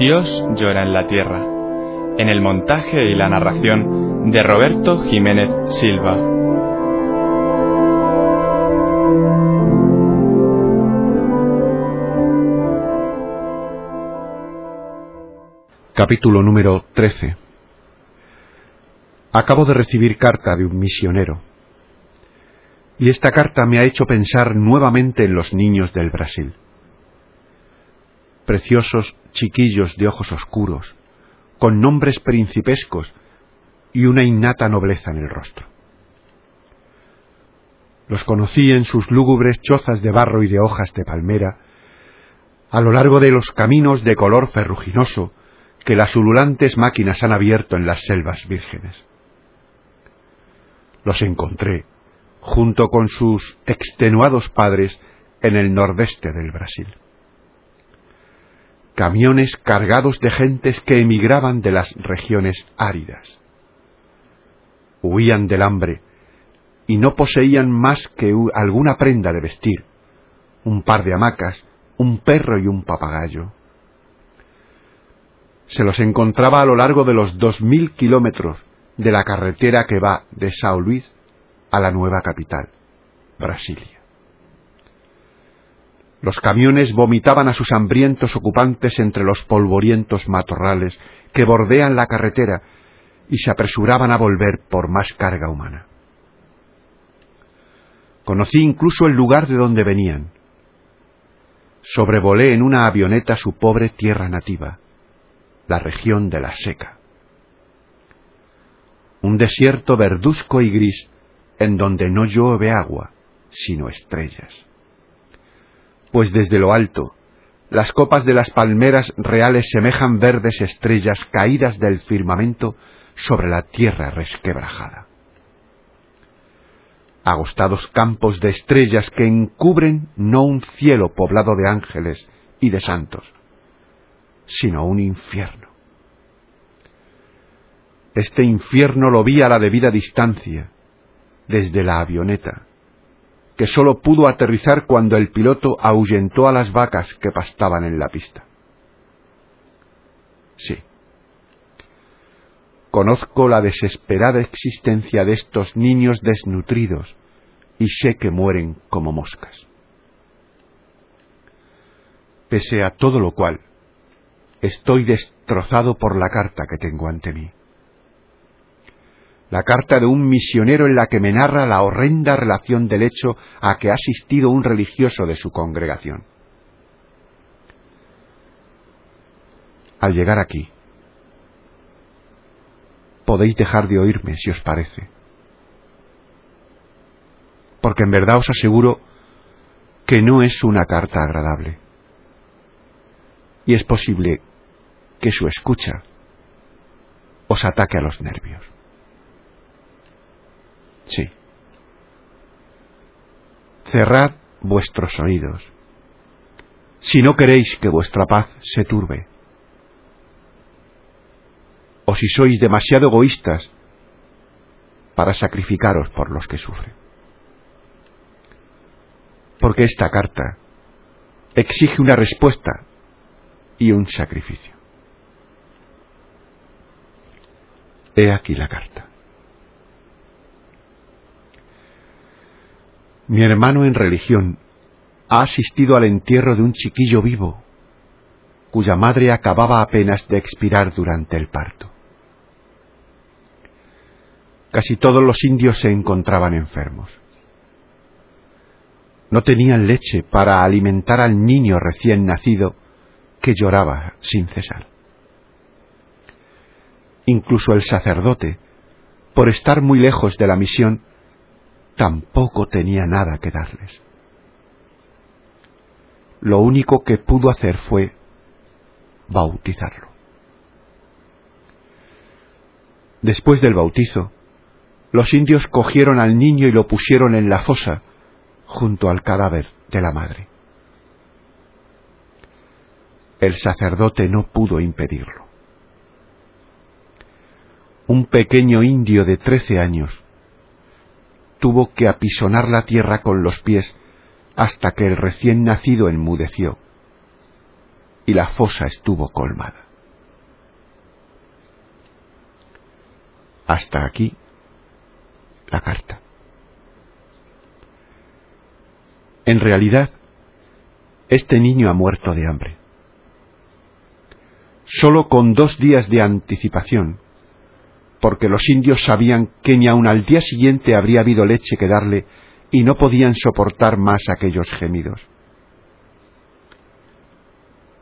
Dios llora en la tierra, en el montaje y la narración de Roberto Jiménez Silva. Capítulo número 13 Acabo de recibir carta de un misionero. Y esta carta me ha hecho pensar nuevamente en los niños del Brasil. Preciosos chiquillos de ojos oscuros, con nombres principescos y una innata nobleza en el rostro. Los conocí en sus lúgubres chozas de barro y de hojas de palmera, a lo largo de los caminos de color ferruginoso que las ululantes máquinas han abierto en las selvas vírgenes. Los encontré, junto con sus extenuados padres, en el nordeste del Brasil. Camiones cargados de gentes que emigraban de las regiones áridas. Huían del hambre y no poseían más que alguna prenda de vestir, un par de hamacas, un perro y un papagayo se los encontraba a lo largo de los dos mil kilómetros de la carretera que va de São Luís a la nueva capital, Brasilia. Los camiones vomitaban a sus hambrientos ocupantes entre los polvorientos matorrales que bordean la carretera y se apresuraban a volver por más carga humana. Conocí incluso el lugar de donde venían. Sobrevolé en una avioneta su pobre tierra nativa la región de la seca. Un desierto verduzco y gris en donde no llueve agua, sino estrellas. Pues desde lo alto, las copas de las palmeras reales semejan verdes estrellas caídas del firmamento sobre la tierra resquebrajada. Agostados campos de estrellas que encubren no un cielo poblado de ángeles y de santos, sino un infierno. Este infierno lo vi a la debida distancia, desde la avioneta, que sólo pudo aterrizar cuando el piloto ahuyentó a las vacas que pastaban en la pista. Sí. Conozco la desesperada existencia de estos niños desnutridos y sé que mueren como moscas. Pese a todo lo cual, estoy destrozado por la carta que tengo ante mí. La carta de un misionero en la que me narra la horrenda relación del hecho a que ha asistido un religioso de su congregación. Al llegar aquí, podéis dejar de oírme si os parece. Porque en verdad os aseguro que no es una carta agradable. Y es posible que su escucha os ataque a los nervios. Sí. Cerrad vuestros oídos, si no queréis que vuestra paz se turbe. O si sois demasiado egoístas para sacrificaros por los que sufren. Porque esta carta exige una respuesta y un sacrificio. He aquí la carta. Mi hermano en religión ha asistido al entierro de un chiquillo vivo, cuya madre acababa apenas de expirar durante el parto. Casi todos los indios se encontraban enfermos. No tenían leche para alimentar al niño recién nacido que lloraba sin cesar. Incluso el sacerdote, por estar muy lejos de la misión, tampoco tenía nada que darles. lo único que pudo hacer fue bautizarlo. Después del bautizo, los indios cogieron al niño y lo pusieron en la fosa junto al cadáver de la madre. El sacerdote no pudo impedirlo. Un pequeño indio de trece años tuvo que apisonar la tierra con los pies hasta que el recién nacido enmudeció y la fosa estuvo colmada. Hasta aquí la carta. En realidad, este niño ha muerto de hambre. Solo con dos días de anticipación, porque los indios sabían que ni aun al día siguiente habría habido leche que darle y no podían soportar más aquellos gemidos.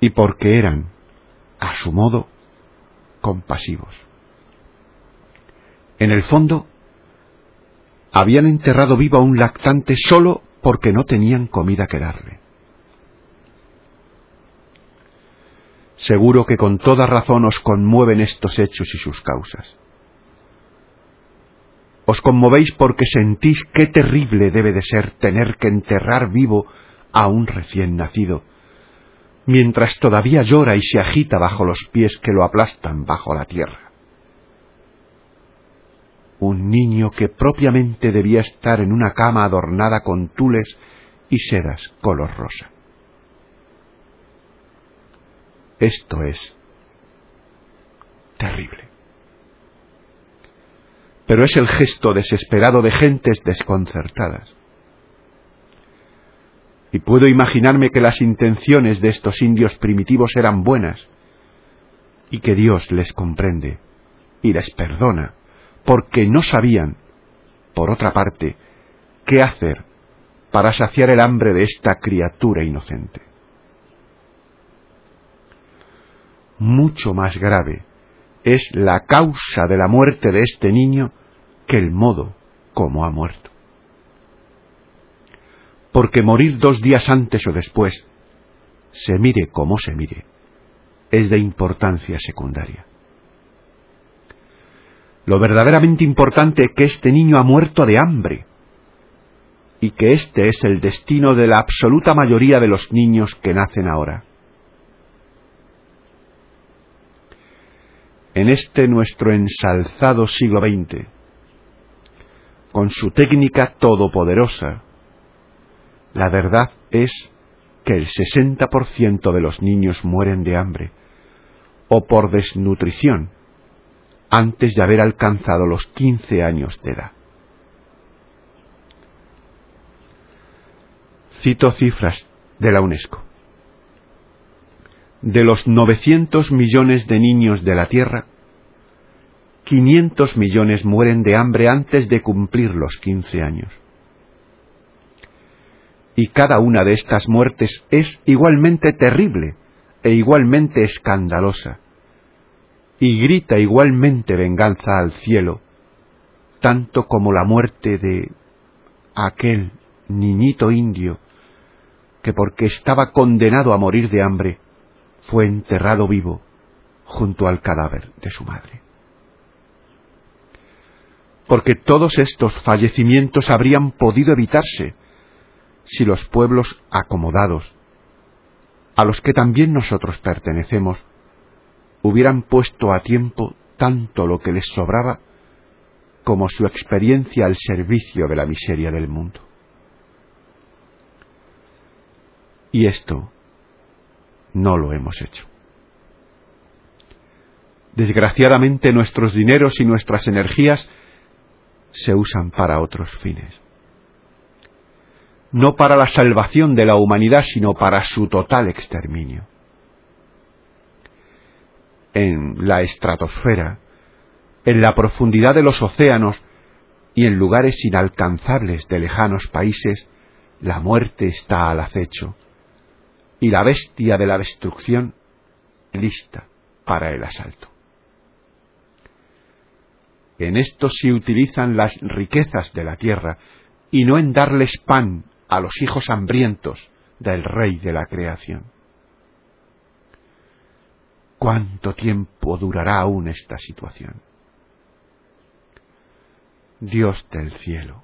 Y porque eran, a su modo, compasivos. En el fondo, habían enterrado vivo a un lactante solo porque no tenían comida que darle. Seguro que con toda razón os conmueven estos hechos y sus causas. Os conmovéis porque sentís qué terrible debe de ser tener que enterrar vivo a un recién nacido, mientras todavía llora y se agita bajo los pies que lo aplastan bajo la tierra. Un niño que propiamente debía estar en una cama adornada con tules y sedas color rosa. Esto es terrible pero es el gesto desesperado de gentes desconcertadas. Y puedo imaginarme que las intenciones de estos indios primitivos eran buenas, y que Dios les comprende y les perdona, porque no sabían, por otra parte, qué hacer para saciar el hambre de esta criatura inocente. Mucho más grave es la causa de la muerte de este niño que el modo como ha muerto. Porque morir dos días antes o después, se mire como se mire, es de importancia secundaria. Lo verdaderamente importante es que este niño ha muerto de hambre y que este es el destino de la absoluta mayoría de los niños que nacen ahora. En este nuestro ensalzado siglo XX, con su técnica todopoderosa, la verdad es que el 60% de los niños mueren de hambre o por desnutrición antes de haber alcanzado los 15 años de edad. Cito cifras de la UNESCO de los 900 millones de niños de la Tierra, 500 millones mueren de hambre antes de cumplir los 15 años. Y cada una de estas muertes es igualmente terrible e igualmente escandalosa, y grita igualmente venganza al cielo, tanto como la muerte de aquel niñito indio que porque estaba condenado a morir de hambre, fue enterrado vivo junto al cadáver de su madre. Porque todos estos fallecimientos habrían podido evitarse si los pueblos acomodados, a los que también nosotros pertenecemos, hubieran puesto a tiempo tanto lo que les sobraba como su experiencia al servicio de la miseria del mundo. Y esto no lo hemos hecho. Desgraciadamente nuestros dineros y nuestras energías se usan para otros fines. No para la salvación de la humanidad, sino para su total exterminio. En la estratosfera, en la profundidad de los océanos y en lugares inalcanzables de lejanos países, la muerte está al acecho y la bestia de la destrucción lista para el asalto. En esto se utilizan las riquezas de la tierra y no en darles pan a los hijos hambrientos del Rey de la creación. ¿Cuánto tiempo durará aún esta situación? Dios del cielo,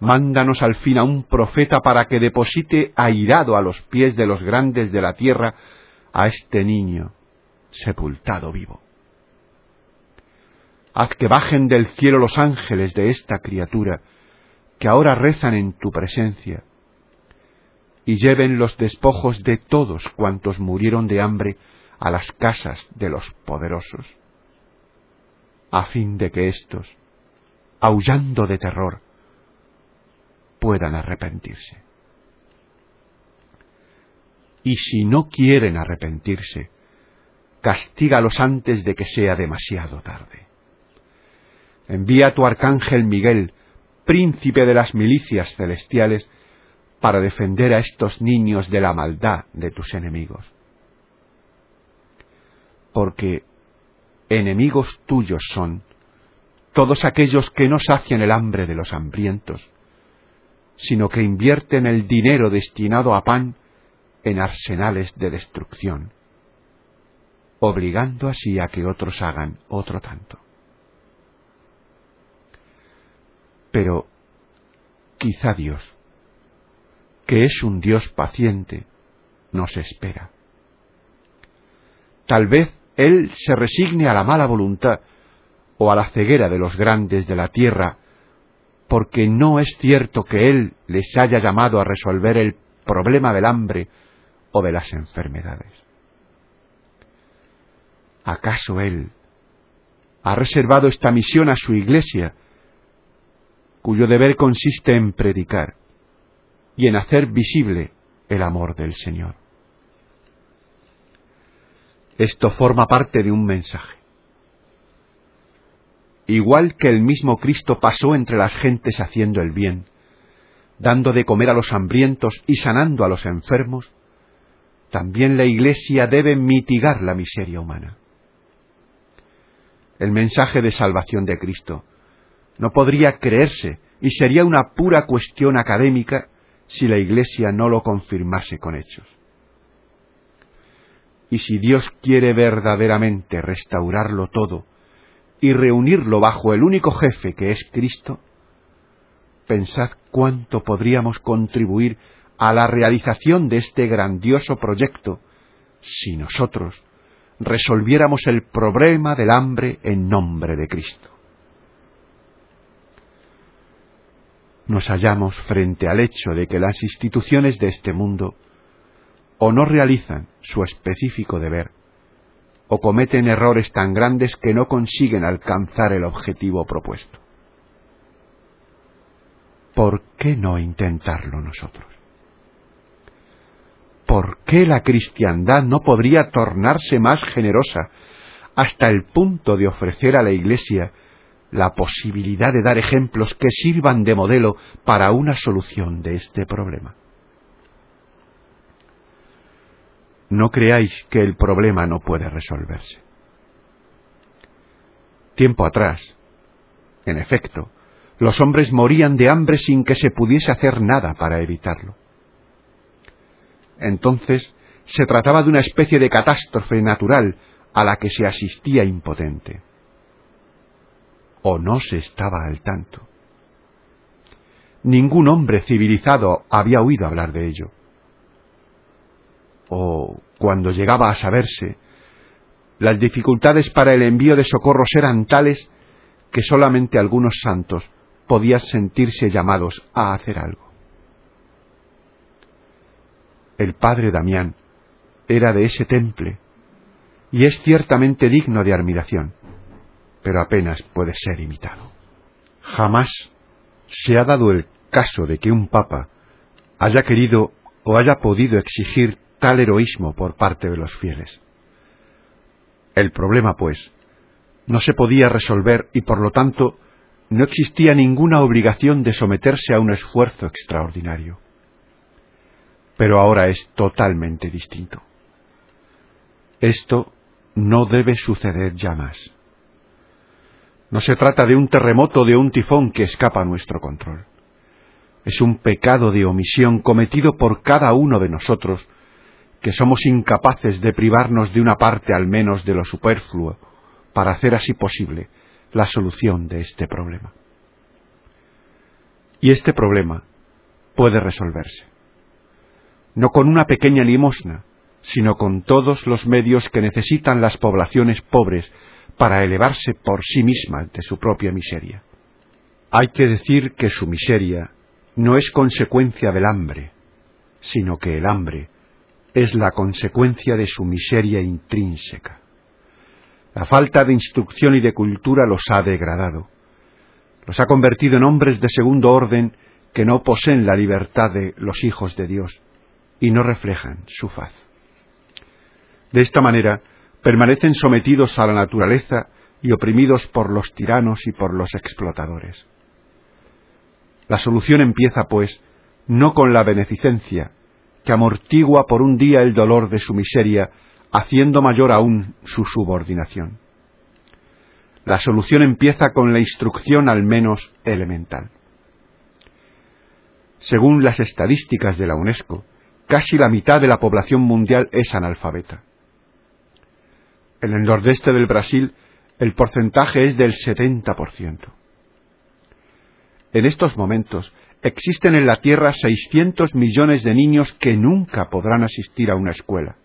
mándanos al fin a un profeta para que deposite airado a los pies de los grandes de la tierra a este niño sepultado vivo. Haz que bajen del cielo los ángeles de esta criatura que ahora rezan en tu presencia y lleven los despojos de todos cuantos murieron de hambre a las casas de los poderosos, a fin de que éstos, aullando de terror, puedan arrepentirse. Y si no quieren arrepentirse, castígalos antes de que sea demasiado tarde. Envía a tu arcángel Miguel, príncipe de las milicias celestiales, para defender a estos niños de la maldad de tus enemigos. Porque enemigos tuyos son todos aquellos que no sacian el hambre de los hambrientos, sino que invierten el dinero destinado a pan en arsenales de destrucción, obligando así a que otros hagan otro tanto. Pero quizá Dios, que es un Dios paciente, nos espera. Tal vez Él se resigne a la mala voluntad o a la ceguera de los grandes de la tierra, porque no es cierto que Él les haya llamado a resolver el problema del hambre o de las enfermedades. ¿Acaso Él ha reservado esta misión a su iglesia, cuyo deber consiste en predicar y en hacer visible el amor del Señor? Esto forma parte de un mensaje. Igual que el mismo Cristo pasó entre las gentes haciendo el bien, dando de comer a los hambrientos y sanando a los enfermos, también la Iglesia debe mitigar la miseria humana. El mensaje de salvación de Cristo no podría creerse y sería una pura cuestión académica si la Iglesia no lo confirmase con hechos. Y si Dios quiere verdaderamente restaurarlo todo y reunirlo bajo el único jefe que es Cristo, pensad cuánto podríamos contribuir a la realización de este grandioso proyecto si nosotros resolviéramos el problema del hambre en nombre de Cristo. Nos hallamos frente al hecho de que las instituciones de este mundo o no realizan su específico deber, o cometen errores tan grandes que no consiguen alcanzar el objetivo propuesto. ¿Por qué no intentarlo nosotros? ¿por qué la cristiandad no podría tornarse más generosa hasta el punto de ofrecer a la Iglesia la posibilidad de dar ejemplos que sirvan de modelo para una solución de este problema? No creáis que el problema no puede resolverse. Tiempo atrás, en efecto, los hombres morían de hambre sin que se pudiese hacer nada para evitarlo. Entonces se trataba de una especie de catástrofe natural a la que se asistía impotente. O no se estaba al tanto. Ningún hombre civilizado había oído hablar de ello. O, cuando llegaba a saberse, las dificultades para el envío de socorros eran tales que solamente algunos santos podían sentirse llamados a hacer algo el padre Damián, era de ese temple, y es ciertamente digno de admiración, pero apenas puede ser imitado. Jamás se ha dado el caso de que un papa haya querido o haya podido exigir tal heroísmo por parte de los fieles. El problema, pues, no se podía resolver y por lo tanto no existía ninguna obligación de someterse a un esfuerzo extraordinario pero ahora es totalmente distinto. Esto no debe suceder ya más. No se trata de un terremoto o de un tifón que escapa a nuestro control. Es un pecado de omisión cometido por cada uno de nosotros, que somos incapaces de privarnos de una parte al menos de lo superfluo para hacer así posible la solución de este problema. Y este problema puede resolverse, no con una pequeña limosna, sino con todos los medios que necesitan las poblaciones pobres para elevarse por sí mismas de su propia miseria. Hay que decir que su miseria no es consecuencia del hambre, sino que el hambre es la consecuencia de su miseria intrínseca. La falta de instrucción y de cultura los ha degradado, los ha convertido en hombres de segundo orden que no poseen la libertad de los hijos de Dios y no reflejan su faz. De esta manera, permanecen sometidos a la naturaleza y oprimidos por los tiranos y por los explotadores. La solución empieza, pues, no con la beneficencia, que amortigua por un día el dolor de su miseria, haciendo mayor aún su subordinación. La solución empieza con la instrucción al menos elemental. Según las estadísticas de la UNESCO, casi la mitad de la población mundial es analfabeta. En el nordeste del Brasil, el porcentaje es del 70%. En estos momentos, existen en la Tierra 600 millones de niños que nunca podrán asistir a una escuela.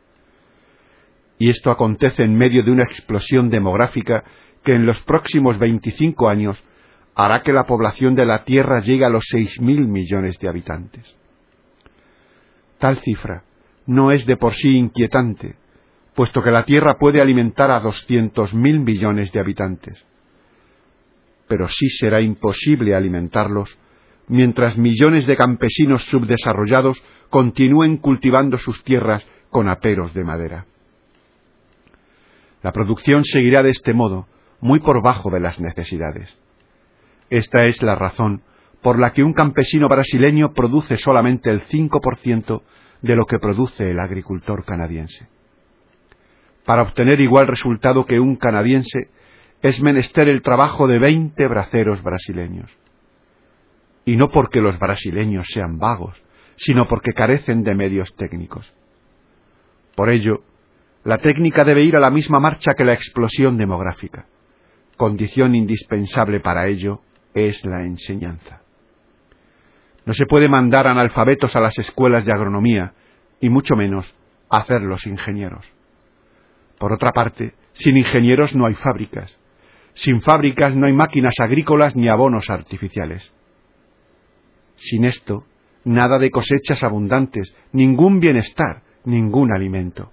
Y esto acontece en medio de una explosión demográfica que en los próximos 25 años hará que la población de la Tierra llegue a los 6.000 millones de habitantes. Tal cifra no es de por sí inquietante, puesto que la Tierra puede alimentar a 200.000 millones de habitantes. Pero sí será imposible alimentarlos mientras millones de campesinos subdesarrollados continúen cultivando sus tierras con aperos de madera. La producción seguirá de este modo, muy por bajo de las necesidades. Esta es la razón por la que un campesino brasileño produce solamente el 5% de lo que produce el agricultor canadiense. Para obtener igual resultado que un canadiense, es menester el trabajo de 20 braceros brasileños y no porque los brasileños sean vagos, sino porque carecen de medios técnicos. Por ello, la técnica debe ir a la misma marcha que la explosión demográfica. Condición indispensable para ello es la enseñanza. No se puede mandar analfabetos a las escuelas de agronomía, y mucho menos hacerlos ingenieros. Por otra parte, sin ingenieros no hay fábricas. Sin fábricas no hay máquinas agrícolas ni abonos artificiales. Sin esto, nada de cosechas abundantes, ningún bienestar, ningún alimento.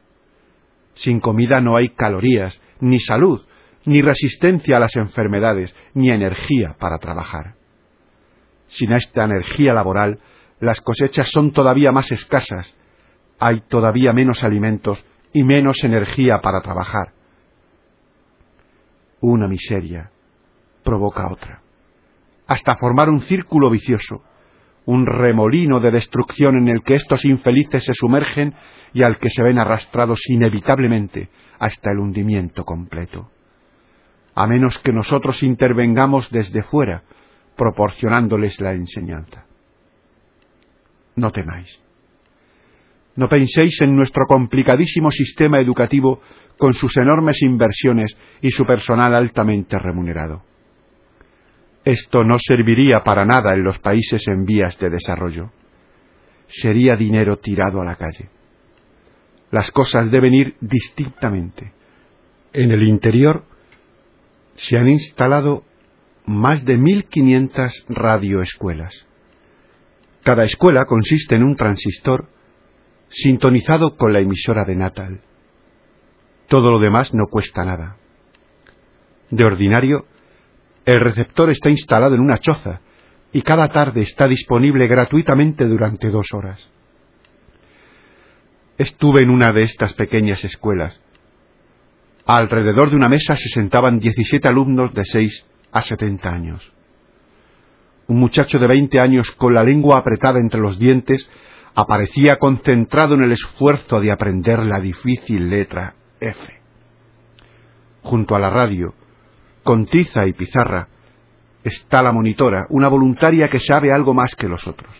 Sin comida no hay calorías, ni salud, ni resistencia a las enfermedades, ni energía para trabajar. Sin esta energía laboral, las cosechas son todavía más escasas, hay todavía menos alimentos y menos energía para trabajar. Una miseria provoca otra, hasta formar un círculo vicioso un remolino de destrucción en el que estos infelices se sumergen y al que se ven arrastrados inevitablemente hasta el hundimiento completo. A menos que nosotros intervengamos desde fuera, proporcionándoles la enseñanza. No temáis. No penséis en nuestro complicadísimo sistema educativo con sus enormes inversiones y su personal altamente remunerado. Esto no serviría para nada en los países en vías de desarrollo. Sería dinero tirado a la calle. Las cosas deben ir distintamente. En el interior se han instalado más de 1.500 radioescuelas. Cada escuela consiste en un transistor sintonizado con la emisora de Natal. Todo lo demás no cuesta nada. De ordinario, el receptor está instalado en una choza y cada tarde está disponible gratuitamente durante dos horas. Estuve en una de estas pequeñas escuelas. Alrededor de una mesa se sentaban 17 alumnos de 6 a 70 años. Un muchacho de 20 años con la lengua apretada entre los dientes aparecía concentrado en el esfuerzo de aprender la difícil letra F. Junto a la radio, con tiza y pizarra, está la monitora, una voluntaria que sabe algo más que los otros.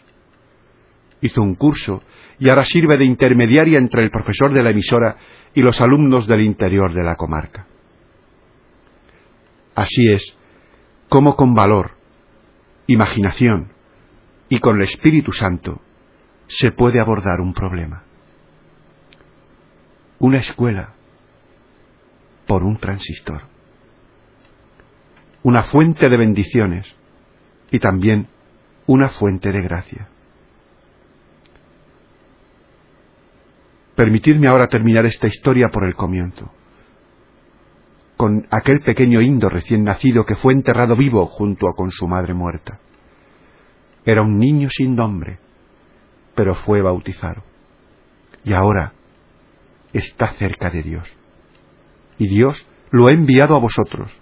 Hizo un curso y ahora sirve de intermediaria entre el profesor de la emisora y los alumnos del interior de la comarca. Así es, como con valor, imaginación y con el Espíritu Santo se puede abordar un problema. Una escuela por un transistor. Una fuente de bendiciones y también una fuente de gracia. Permitidme ahora terminar esta historia por el comienzo, con aquel pequeño indo recién nacido que fue enterrado vivo junto con su madre muerta. Era un niño sin nombre, pero fue bautizado. Y ahora está cerca de Dios. Y Dios lo ha enviado a vosotros